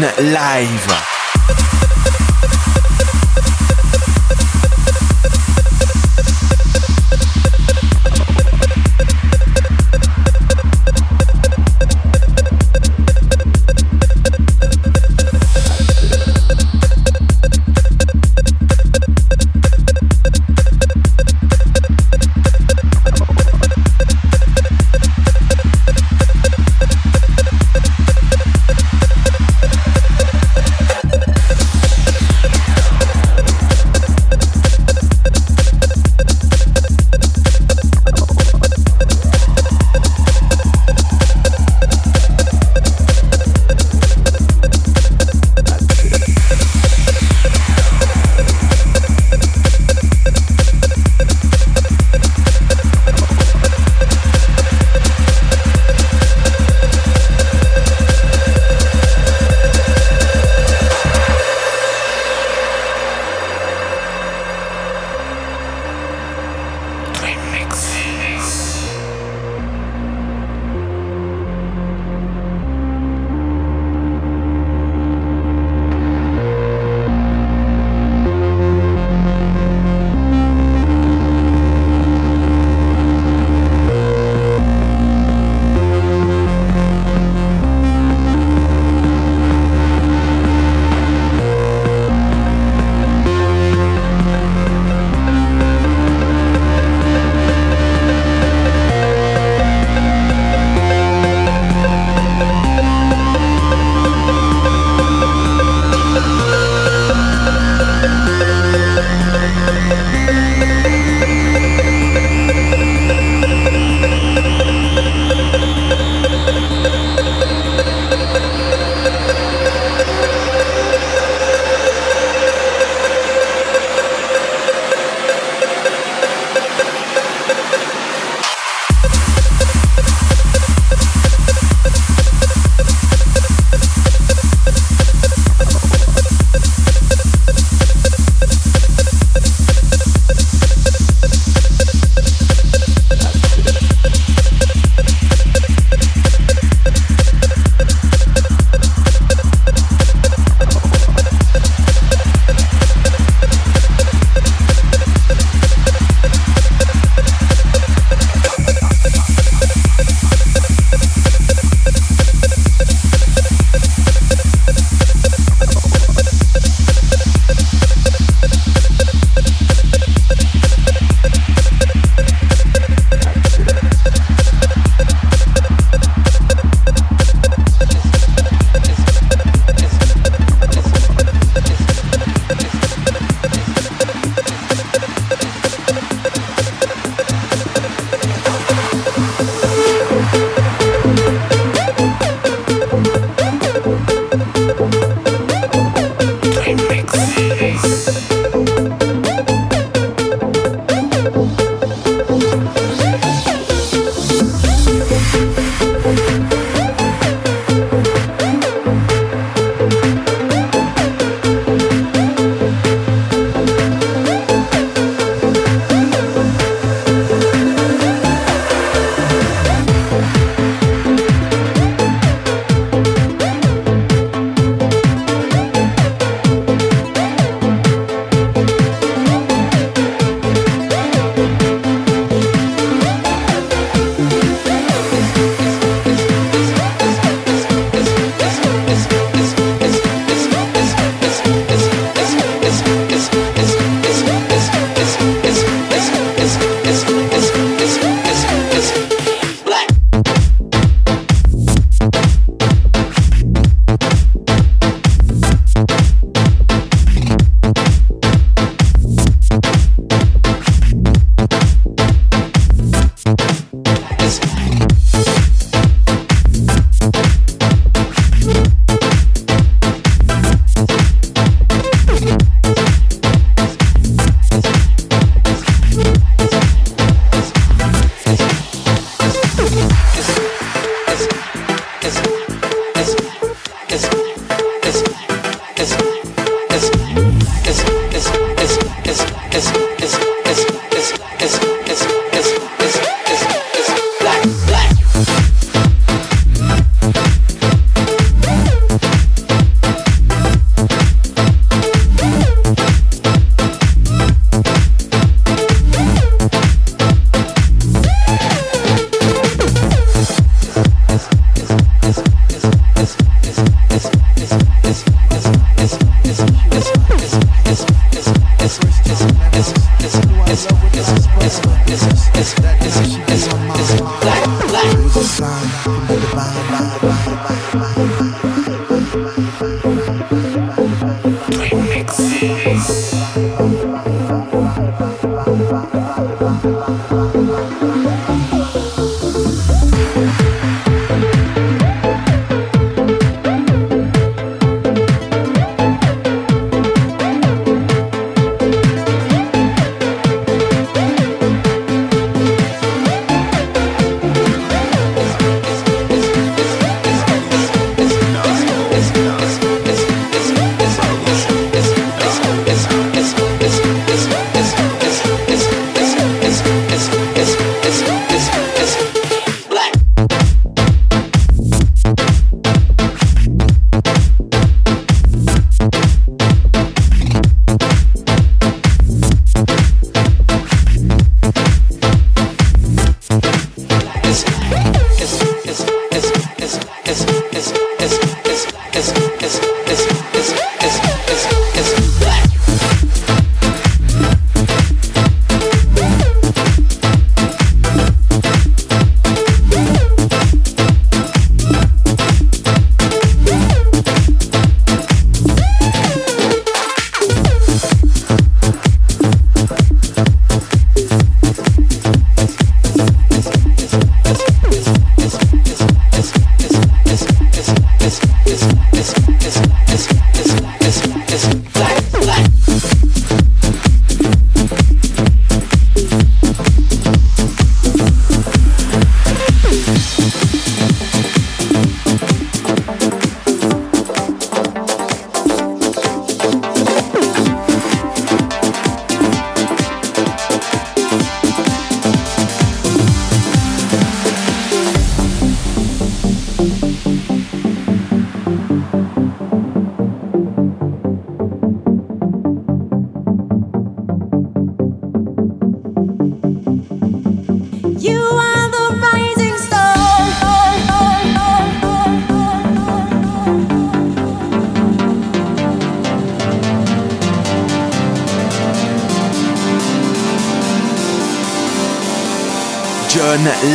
live.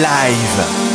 Live.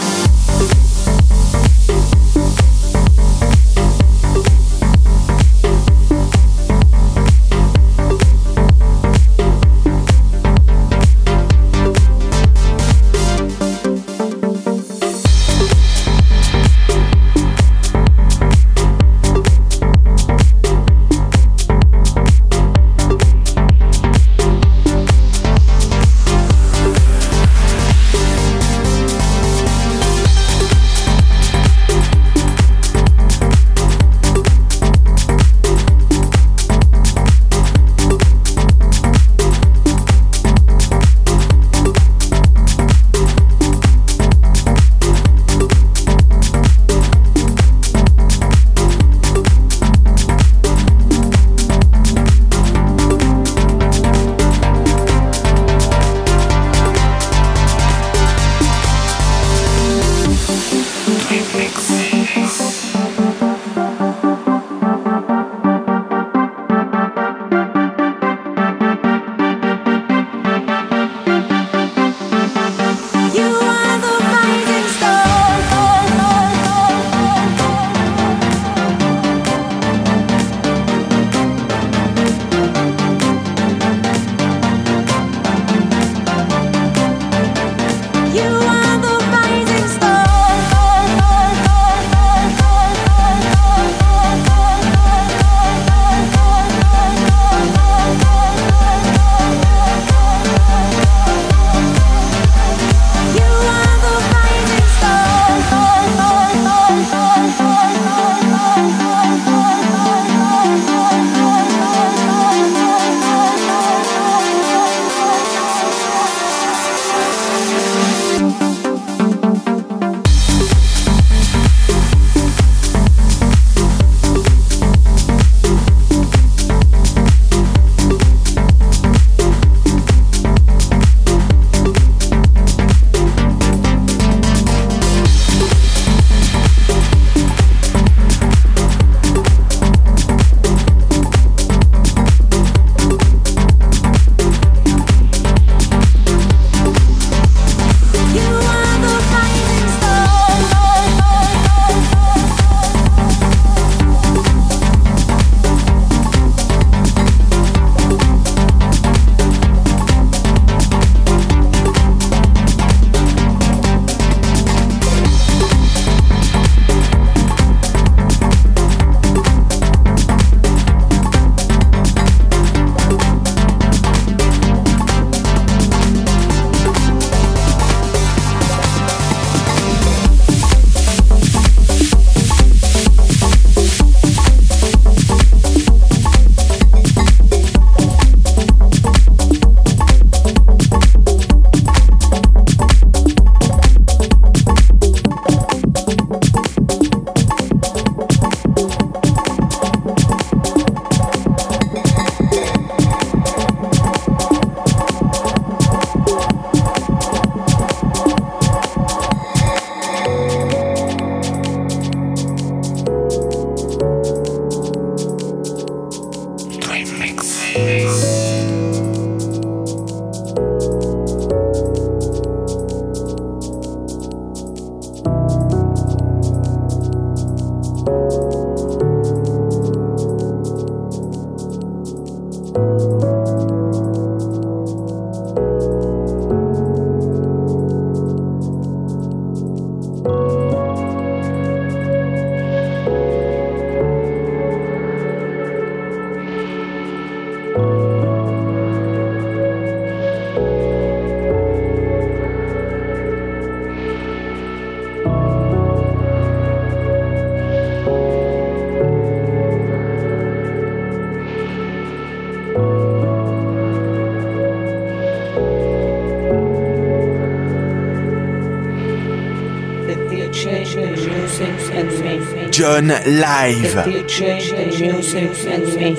John Live. The DJ, music and me.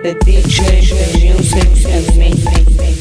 The DJ, music and me.